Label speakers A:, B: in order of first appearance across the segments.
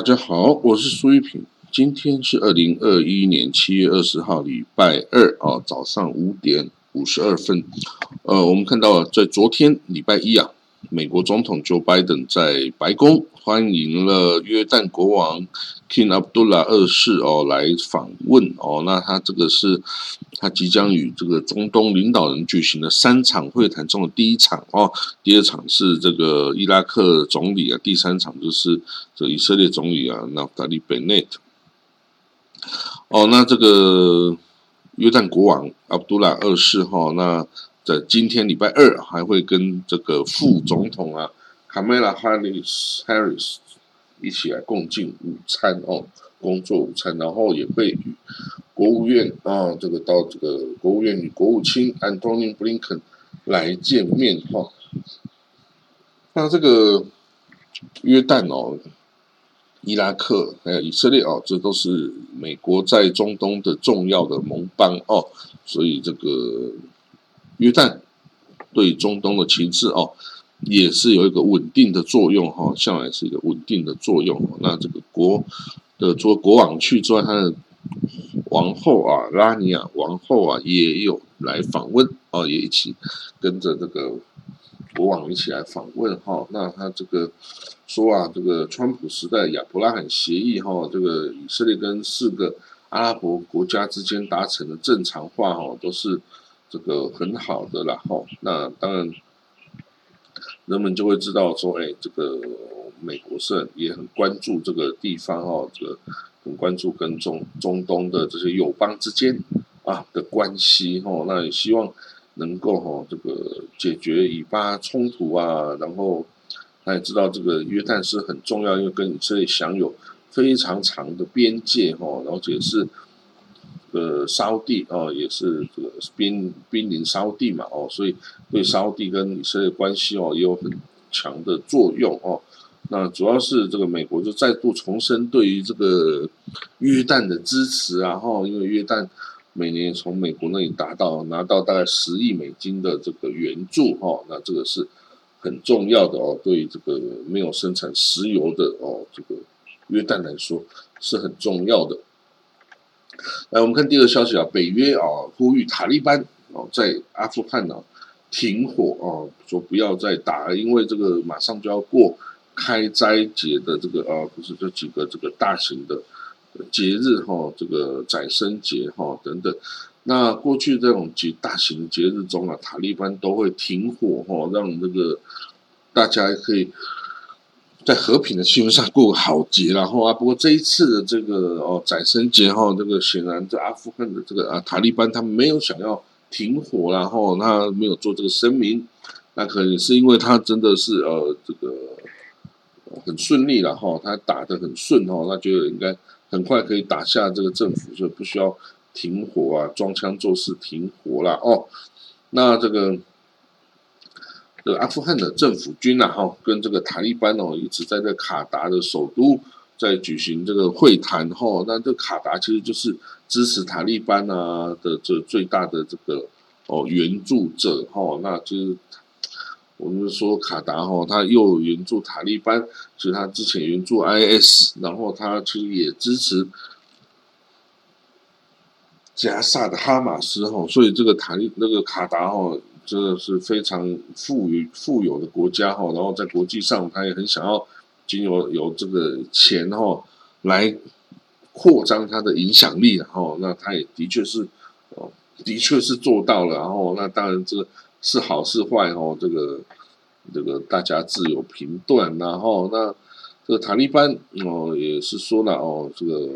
A: 大家好，我是苏玉平。今天是二零二一年七月二十号，礼拜二啊，早上五点五十二分。呃，我们看到在昨天礼拜一啊，美国总统 Joe Biden 在白宫欢迎了约旦国王 King Abdullah 二世哦来访问哦。那他这个是他即将与这个中东领导人举行的三场会谈中的第一场哦。第二场是这个伊拉克总理啊，第三场就是这以色列总理啊，纳达利贝内特。哦，那这个约旦国王阿卜杜拉二世哈，那在今天礼拜二还会跟这个副总统啊卡梅拉哈里斯 Harris 一起来共进午餐哦，工作午餐，然后也会国务院啊这个到这个国务院与国务卿 Antony Blinken 来见面哈。那这个约旦哦。伊拉克还有以色列哦，这都是美国在中东的重要的盟邦哦，所以这个约旦对中东的情势哦，也是有一个稳定的作用哈，向来是一个稳定的作用。那这个国的做国王去之外，他的王后啊，拉尼亚王后啊，也有来访问哦，也一起跟着这个国王一起来访问哈。那他这个。说啊，这个川普时代亚伯拉罕协议哈，这个以色列跟四个阿拉伯国家之间达成的正常化哈，都是这个很好的了哈。那当然，人们就会知道说，哎，这个美国是也很关注这个地方哈，这个很关注跟中中东的这些友邦之间啊的关系哈。那也希望能够哈这个解决以巴冲突啊，然后。他也知道这个约旦是很重要，因为跟以色列享有非常长的边界哈，而且是呃沙地哦，也是这个濒濒临沙地嘛哦，所以对沙地跟以色列关系哦也有很强的作用哦。那主要是这个美国就再度重申对于这个约旦的支持啊哈，因为约旦每年从美国那里达到拿到大概十亿美金的这个援助哈，那这个是。很重要的哦，对这个没有生产石油的哦，这个约旦来说是很重要的。来，我们看第二个消息啊，北约啊呼吁塔利班哦在阿富汗呢停火哦，说不要再打，因为这个马上就要过开斋节的这个啊，不是这几个这个大型的节日哈，这个宰生节哈等等。那过去这种节大型节日中啊，塔利班都会停火哈，让这个大家可以在和平的气氛下过好节，然后啊，不过这一次的这个哦宰生节哈，这个显然在阿富汗的这个啊塔利班他们没有想要停火，然后他没有做这个声明，那可能是因为他真的是呃这个很顺利了哈，他打的很顺哈，那就应该很快可以打下这个政府，所以不需要。停火啊，装腔作势停火了哦。那这个这个阿富汗的政府军呐，哈，跟这个塔利班哦，一直在这卡达的首都在举行这个会谈哈。那这卡达其实就是支持塔利班啊的这最大的这个哦援助者哈。那就是我们说卡达哈，他又援助塔利班，其实他之前援助 IS，然后他其实也支持。加萨的哈马斯哈，所以这个塔利那个卡达哈，真的是非常富裕富有的国家哈，然后在国际上，他也很想要经由有这个钱哈来扩张他的影响力，然后那他也的确是哦，的确是做到了，然后那当然这个是好是坏哦，这个这个大家自有评断，然后那这个塔利班哦也是说了哦，这个。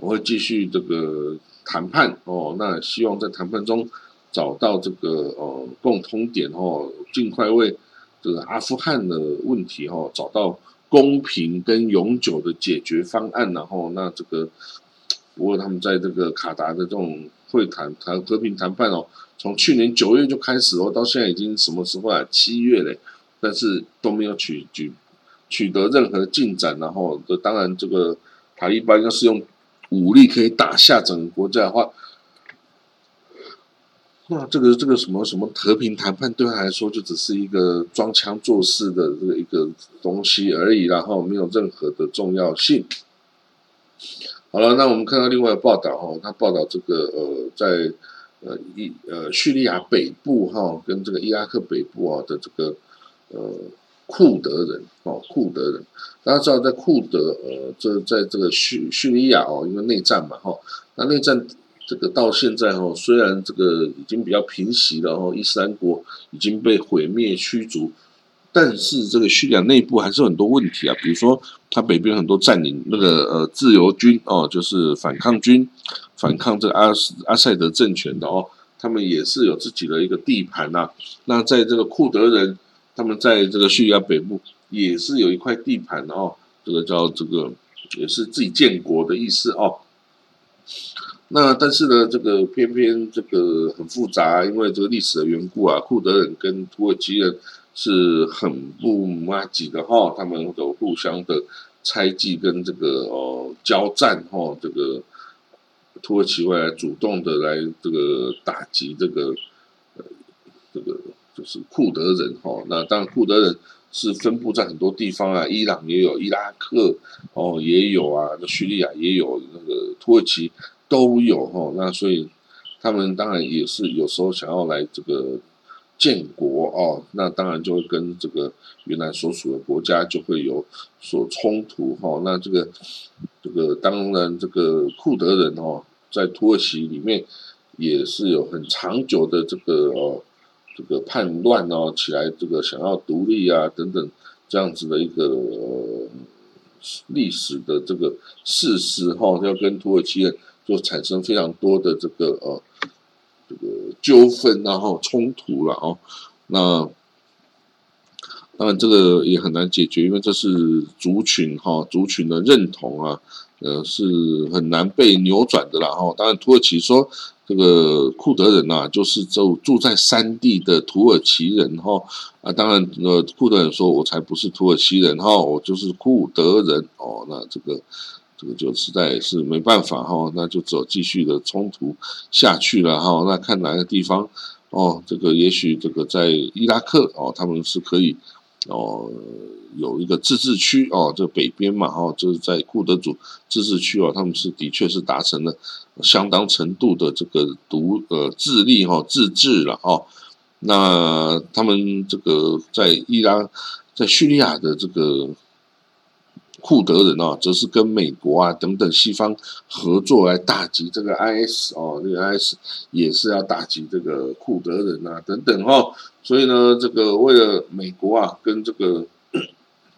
A: 我会继续这个谈判哦，那希望在谈判中找到这个哦共通点哦，尽快为这个阿富汗的问题哦找到公平跟永久的解决方案，然后那这个不过他们在这个卡达的这种会谈谈和平谈判哦，从去年九月就开始哦，到现在已经什么时候啊？七月嘞，但是都没有取取取得任何进展，然后当然这个塔利班要是用。武力可以打下整个国家的话，那这个这个什么什么和平谈判对他来说就只是一个装腔作势的这个一个东西而已，然后没有任何的重要性。好了，那我们看到另外报道哈，他报道这个呃，在呃伊呃叙利亚北部哈，跟这个伊拉克北部啊的这个呃库德人哦，库德人，大家知道在库德呃这在这个叙叙利亚哦，因为内战嘛哈，那内战这个到现在哈，虽然这个已经比较平息了哈，伊斯兰国已经被毁灭驱逐。但是这个叙利亚内部还是很多问题啊，比如说它北边很多占领那个呃自由军哦，就是反抗军，反抗这个阿阿塞德政权的哦，他们也是有自己的一个地盘呐。那在这个库德人，他们在这个叙利亚北部也是有一块地盘的哦，这个叫这个也是自己建国的意思哦。那但是呢，这个偏偏这个很复杂，因为这个历史的缘故啊，库德人跟土耳其人。是很不麻吉的哈，他们都互相的猜忌跟这个哦交战哈，这个土耳其会来主动的来这个打击这个呃这个就是库德人哈，那当然库德人是分布在很多地方啊，伊朗也有，伊拉克哦也有啊，那叙利亚也有，那个土耳其都有哈，那所以他们当然也是有时候想要来这个。建国哦，那当然就会跟这个原来所属的国家就会有所冲突哈。那这个这个当然这个库德人哦，在土耳其里面也是有很长久的这个哦这个叛乱哦起来，这个想要独立啊等等这样子的一个历史的这个事实哈，要跟土耳其人就产生非常多的这个呃。纠纷然后冲突了哦，那当然这个也很难解决，因为这是族群哈，族群的认同啊，呃是很难被扭转的啦哈。当然土耳其说这个库德人呐，就是住住在山地的土耳其人哈啊，当然呃库德人说我才不是土耳其人哈，我就是库德人哦，那这个。这个就实在是没办法哈，那就只有继续的冲突下去了哈。那看哪个地方哦，这个也许这个在伊拉克哦，他们是可以哦有一个自治区哦，这北边嘛哈，就是在库德族自治区哦，他们是的确是达成了相当程度的这个独呃自立哈自治了哦。那他们这个在伊拉在叙利亚的这个。库德人哦，则是跟美国啊等等西方合作来打击这个 IS 哦，这个 IS 也是要打击这个库德人啊等等哦，所以呢，这个为了美国啊跟这个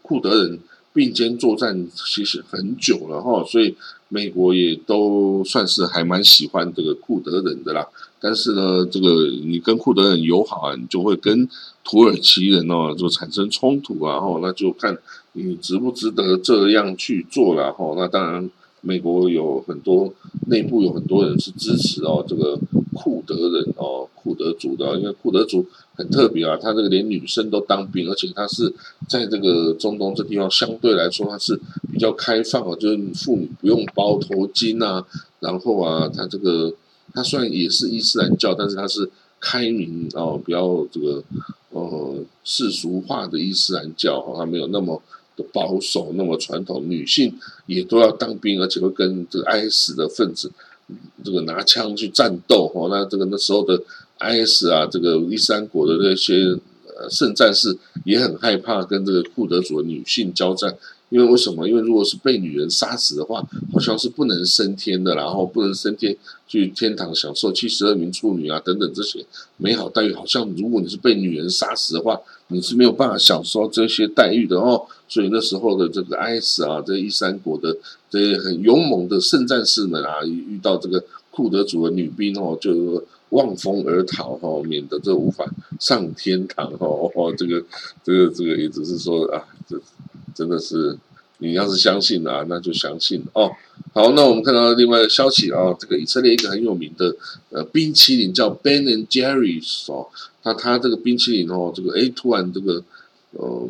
A: 库德人并肩作战，其实很久了哈，所以美国也都算是还蛮喜欢这个库德人的啦。但是呢，这个你跟库德人友好啊，你就会跟土耳其人哦就产生冲突啊，哦，那就看。你值不值得这样去做了哈？那当然，美国有很多内部有很多人是支持哦，这个库德人哦，库德族的，因为库德族很特别啊，他这个连女生都当兵，而且他是在这个中东这地方相对来说他是比较开放哦，就是妇女不用包头巾啊，然后啊，他这个他虽然也是伊斯兰教，但是他是开明哦，比较这个呃世俗化的伊斯兰教哈，他没有那么。保守那么传统，女性也都要当兵，而且会跟这个 IS 的分子这个拿枪去战斗哦。那这个那时候的 IS 啊，这个伊斯兰国的那些呃圣战士也很害怕跟这个库德族的女性交战。因为为什么？因为如果是被女人杀死的话，好像是不能升天的，然后不能升天去天堂享受七十二名处女啊等等这些美好待遇。好像如果你是被女人杀死的话，你是没有办法享受这些待遇的哦。所以那时候的这个 IS 啊，这一三国的这些很勇猛的圣战士们啊，遇到这个库德族的女兵哦，就望风而逃哈，免得这无法上天堂哦。这个这个这个也只是说啊，这。真的是，你要是相信啊，那就相信哦。好，那我们看到另外一个消息啊，这个以色列一个很有名的呃冰淇淋叫 Ben and Jerry's 哦，那它这个冰淇淋哦，这个哎突然这个呃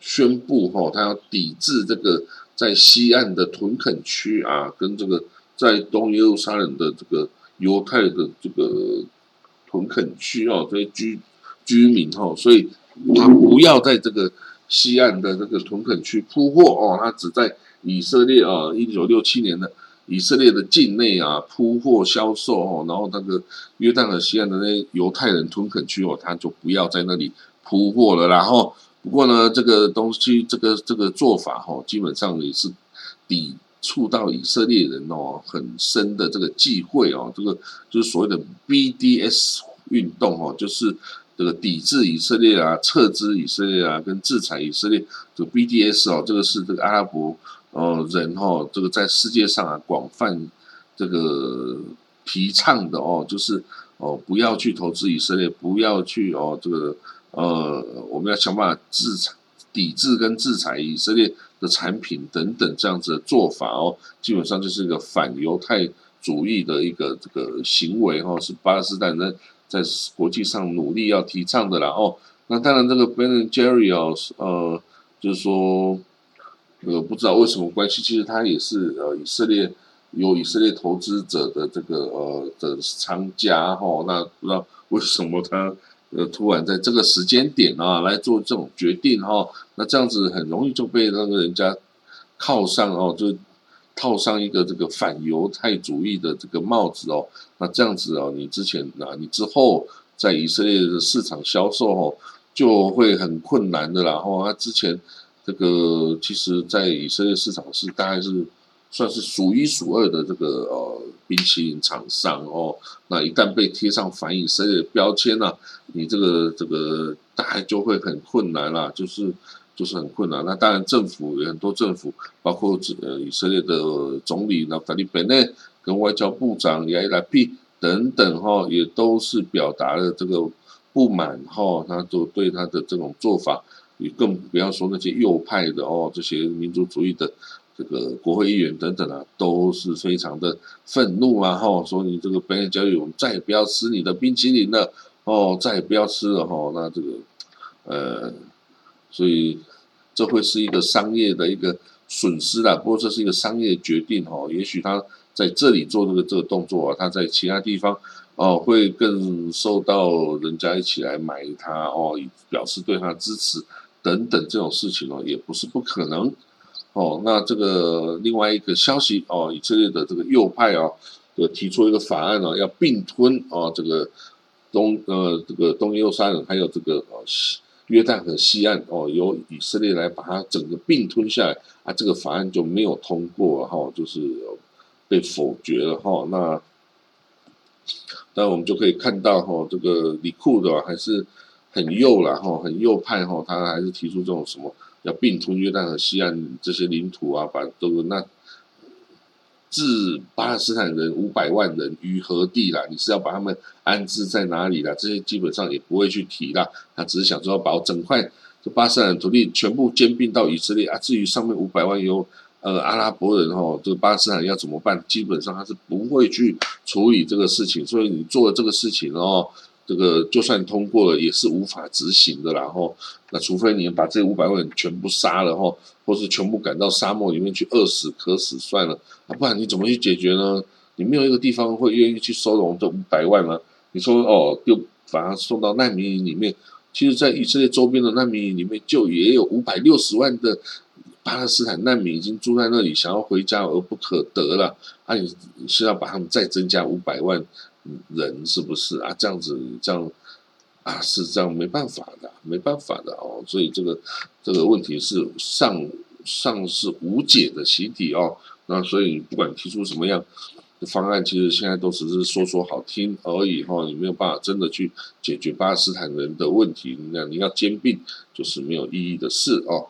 A: 宣布哈，它要抵制这个在西岸的屯垦区啊，跟这个在东耶路撒冷的这个犹太的这个屯垦区哦，这些居居民哦，所以他不要在这个西岸的这个屯垦区铺货哦，他只在以色列啊，一九六七年的以色列的境内啊铺货销售哦，然后那个约旦河西岸的那些犹太人屯垦区哦，他就不要在那里铺货了。然后不过呢，这个东西这个这个做法哈，基本上也是抵触到以色列人哦很深的这个忌讳哦，这个就是所谓的 BDS 运动哦，就是这个抵制以色列啊、撤资以色列啊、跟制裁以色列，这个 BDS 哦，这个是这个阿拉伯哦人哦，这个在世界上啊广泛这个提倡的哦，就是哦不要去投资以色列，不要去哦这个呃我们要想办法制裁、抵制跟制裁以色列。的产品等等这样子的做法哦，基本上就是一个反犹太主义的一个这个行为哈，是巴勒斯坦人在国际上努力要提倡的啦哦。那当然这个 Ben and Jerry 哦，呃，就是说呃不知道为什么关系，其实他也是呃以色列有以色列投资者的这个呃的商家哈，那不知道为什么他。呃，突然在这个时间点啊，来做这种决定哈，那这样子很容易就被那个人家靠上哦，就套上一个这个反犹太主义的这个帽子哦。那这样子哦，你之前啊，你之后在以色列的市场销售哦，就会很困难的啦。哦，他之前这个其实，在以色列市场是大概是。算是数一数二的这个呃冰淇淋厂商哦，那一旦被贴上反以色列的标签呢，你这个这个大概就会很困难啦，就是就是很困难。那当然政府有很多政府，包括呃以色列的总理那法利本内跟外交部长亚伊拉皮等等哈，也都是表达了这个不满哈，他都对他的这种做法，你更不要说那些右派的哦，这些民族主义的。这个国会议员等等啊，都是非常的愤怒啊！哈，说你这个北美交易，我们再也不要吃你的冰淇淋了哦，再也不要吃了哈。那这个呃，所以这会是一个商业的一个损失啦。不过这是一个商业决定哦，也许他在这里做这个这个动作啊，他在其他地方哦会更受到人家一起来买它哦，表示对他支持等等这种事情哦，也不是不可能。哦，那这个另外一个消息哦，以色列的这个右派哦，呃，提出一个法案呢，要并吞哦，这个东呃这个东耶路撒冷还有这个呃约旦河西岸哦，由以色列来把它整个并吞下来啊，这个法案就没有通过哈，就是被否决了哈。那那我们就可以看到哈，这个李库的还是很右了哈，很右派哈，他还是提出这种什么。要并吞约旦河西岸这些领土啊，把这个那置巴勒斯坦人五百万人于何地啦？你是要把他们安置在哪里啦？这些基本上也不会去提啦。他只是想说把整块这巴勒斯坦土地全部兼并到以色列啊。至于上面五百万有呃阿拉伯人哈，这个巴勒斯坦要怎么办？基本上他是不会去处理这个事情。所以你做了这个事情哦。这个就算通过了，也是无法执行的。然后，那除非你把这五百万全部杀了，哈，或是全部赶到沙漠里面去饿死、渴死算了，啊，不然你怎么去解决呢？你没有一个地方会愿意去收容这五百万吗？你说哦，就把它送到难民营里面。其实，在以色列周边的难民营里面，就也有五百六十万的巴勒斯坦难民已经住在那里，想要回家而不可得了。啊，你是要把他们再增加五百万？人是不是啊？这样子，这样啊，是这样，没办法的，没办法的哦。所以这个这个问题是上上是无解的习题哦。那所以不管提出什么样的方案，其实现在都只是说说好听而已哈。你没有办法真的去解决巴勒斯坦人的问题，那你要兼并就是没有意义的事哦。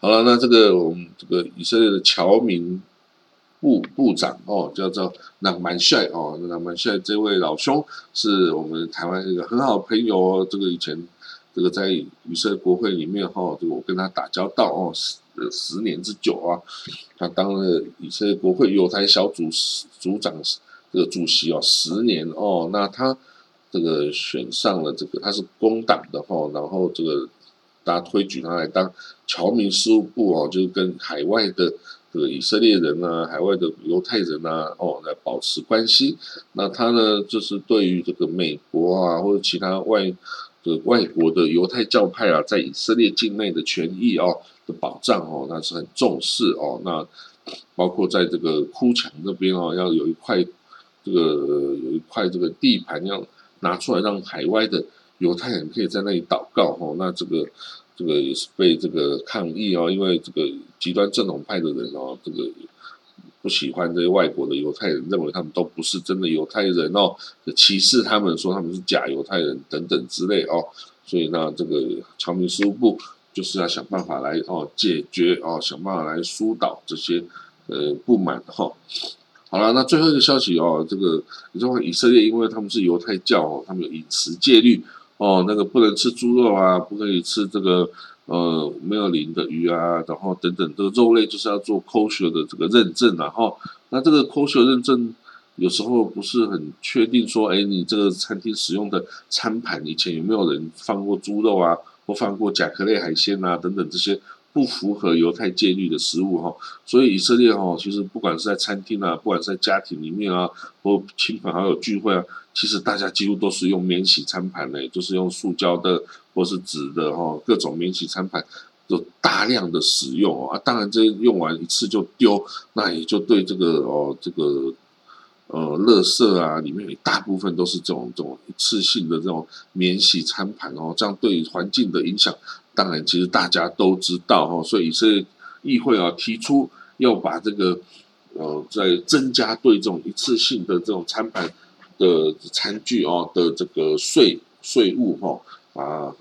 A: 好了，那这个我们这个以色列的侨民。部部长哦，叫做南蛮帅哦，南蛮帅这位老兄是我们台湾一个很好的朋友哦。这个以前这个在以色列国会里面哈，这个我跟他打交道哦，十十年之久啊。他当了以色列国会犹太小组组长这个主席哦，十年哦。那他这个选上了这个他是工党的哈，然后这个大家推举他来当侨民事务部哦，就是跟海外的。这个以色列人呢，海外的犹太人呢，哦，来保持关系。那他呢，就是对于这个美国啊，或者其他外的外国的犹太教派啊，在以色列境内的权益哦的保障哦，那是很重视哦。那包括在这个哭墙那边哦，要有一块这个有一块这个地盘要拿出来，让海外的犹太人可以在那里祷告哦。那这个。这个也是被这个抗议哦，因为这个极端正统派的人哦，这个不喜欢这些外国的犹太人，认为他们都不是真的犹太人哦，歧视他们，说他们是假犹太人等等之类哦，所以呢，这个侨民事务部就是要想办法来哦解决哦，想办法来疏导这些呃不满哈。好了，那最后一个消息哦，这个你说以色列，因为他们是犹太教哦，他们有饮食戒律。哦，那个不能吃猪肉啊，不可以吃这个呃没有鳞的鱼啊，然后等等，这个肉类就是要做 kosher 的这个认证，然后那这个 kosher 认证有时候不是很确定，说哎，你这个餐厅使用的餐盘以前有没有人放过猪肉啊，或放过甲壳类海鲜啊等等这些。不符合犹太戒律的食物哈，所以以色列哈，其实不管是在餐厅啊，不管是在家庭里面啊，或亲朋好友聚会啊，其实大家几乎都是用免洗餐盘嘞，就是用塑胶的或是纸的哈，各种免洗餐盘都大量的使用啊。当然，这用完一次就丢，那也就对这个哦，这个呃，垃圾啊，里面有一大部分都是这种这种一次性的这种免洗餐盘哦，这样对环境的影响。当然，其实大家都知道哈，所以是议会啊提出要把这个呃，在增加对这种一次性的这种餐盘的餐具哦的这个税税务哈啊，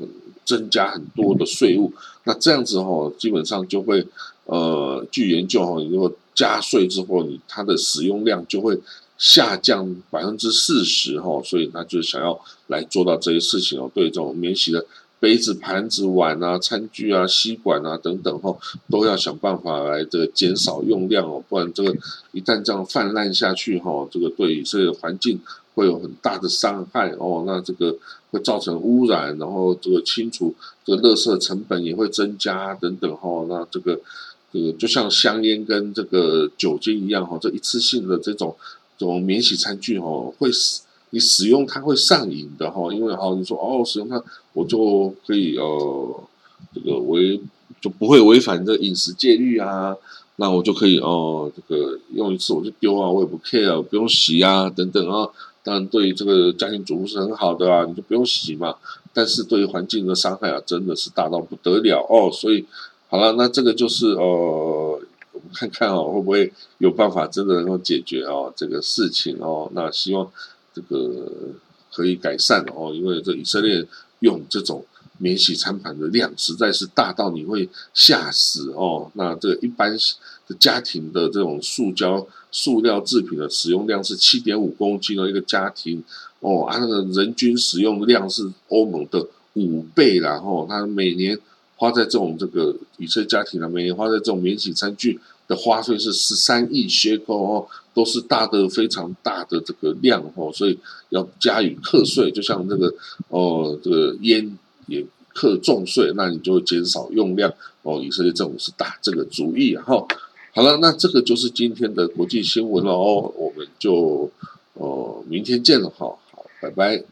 A: 增加很多的税务。那这样子哈，基本上就会呃，据研究哈，如果加税之后，你它的使用量就会下降百分之四十哈，所以他就想要来做到这些事情哦，对这种免洗的。杯子、盘子、碗啊、餐具啊、吸管啊等等，哈，都要想办法来这个减少用量哦，不然这个一旦这样泛滥下去，哈，这个对这个环境会有很大的伤害哦。那这个会造成污染，然后这个清除这个垃圾成本也会增加等等，哈。那这个这个就像香烟跟这个酒精一样，哈，这一次性的这种这种免洗餐具，哦，会使你使用它会上瘾的，哈，因为哈，你说哦，使用它。我就可以呃，这个违就不会违反这饮食戒律啊，那我就可以哦，这个用一次我就丢啊，我也不 care，不用洗啊，等等啊。当然，对于这个家庭主妇是很好的啊，你就不用洗嘛。但是对于环境的伤害啊，真的是大到不得了哦。所以好了，那这个就是呃，看看哦，会不会有办法真的能够解决哦这个事情哦？那希望这个可以改善哦，因为这以色列。用这种免洗餐盘的量实在是大到你会吓死哦。那这个一般的家庭的这种塑胶、塑料制品的使用量是七点五公斤的一个家庭哦，啊，那个人均使用量是欧盟的五倍然后他每年花在这种这个以色列家庭啊，每年花在这种免洗餐具花费是十三亿血克哦，都是大的非常大的这个量哦，所以要加以课税，就像这个哦，这个烟也课重税，那你就会减少用量哦。以色列政府是打这个主意哈。好了，那这个就是今天的国际新闻了哦，我们就哦明天见了哈，好，拜拜。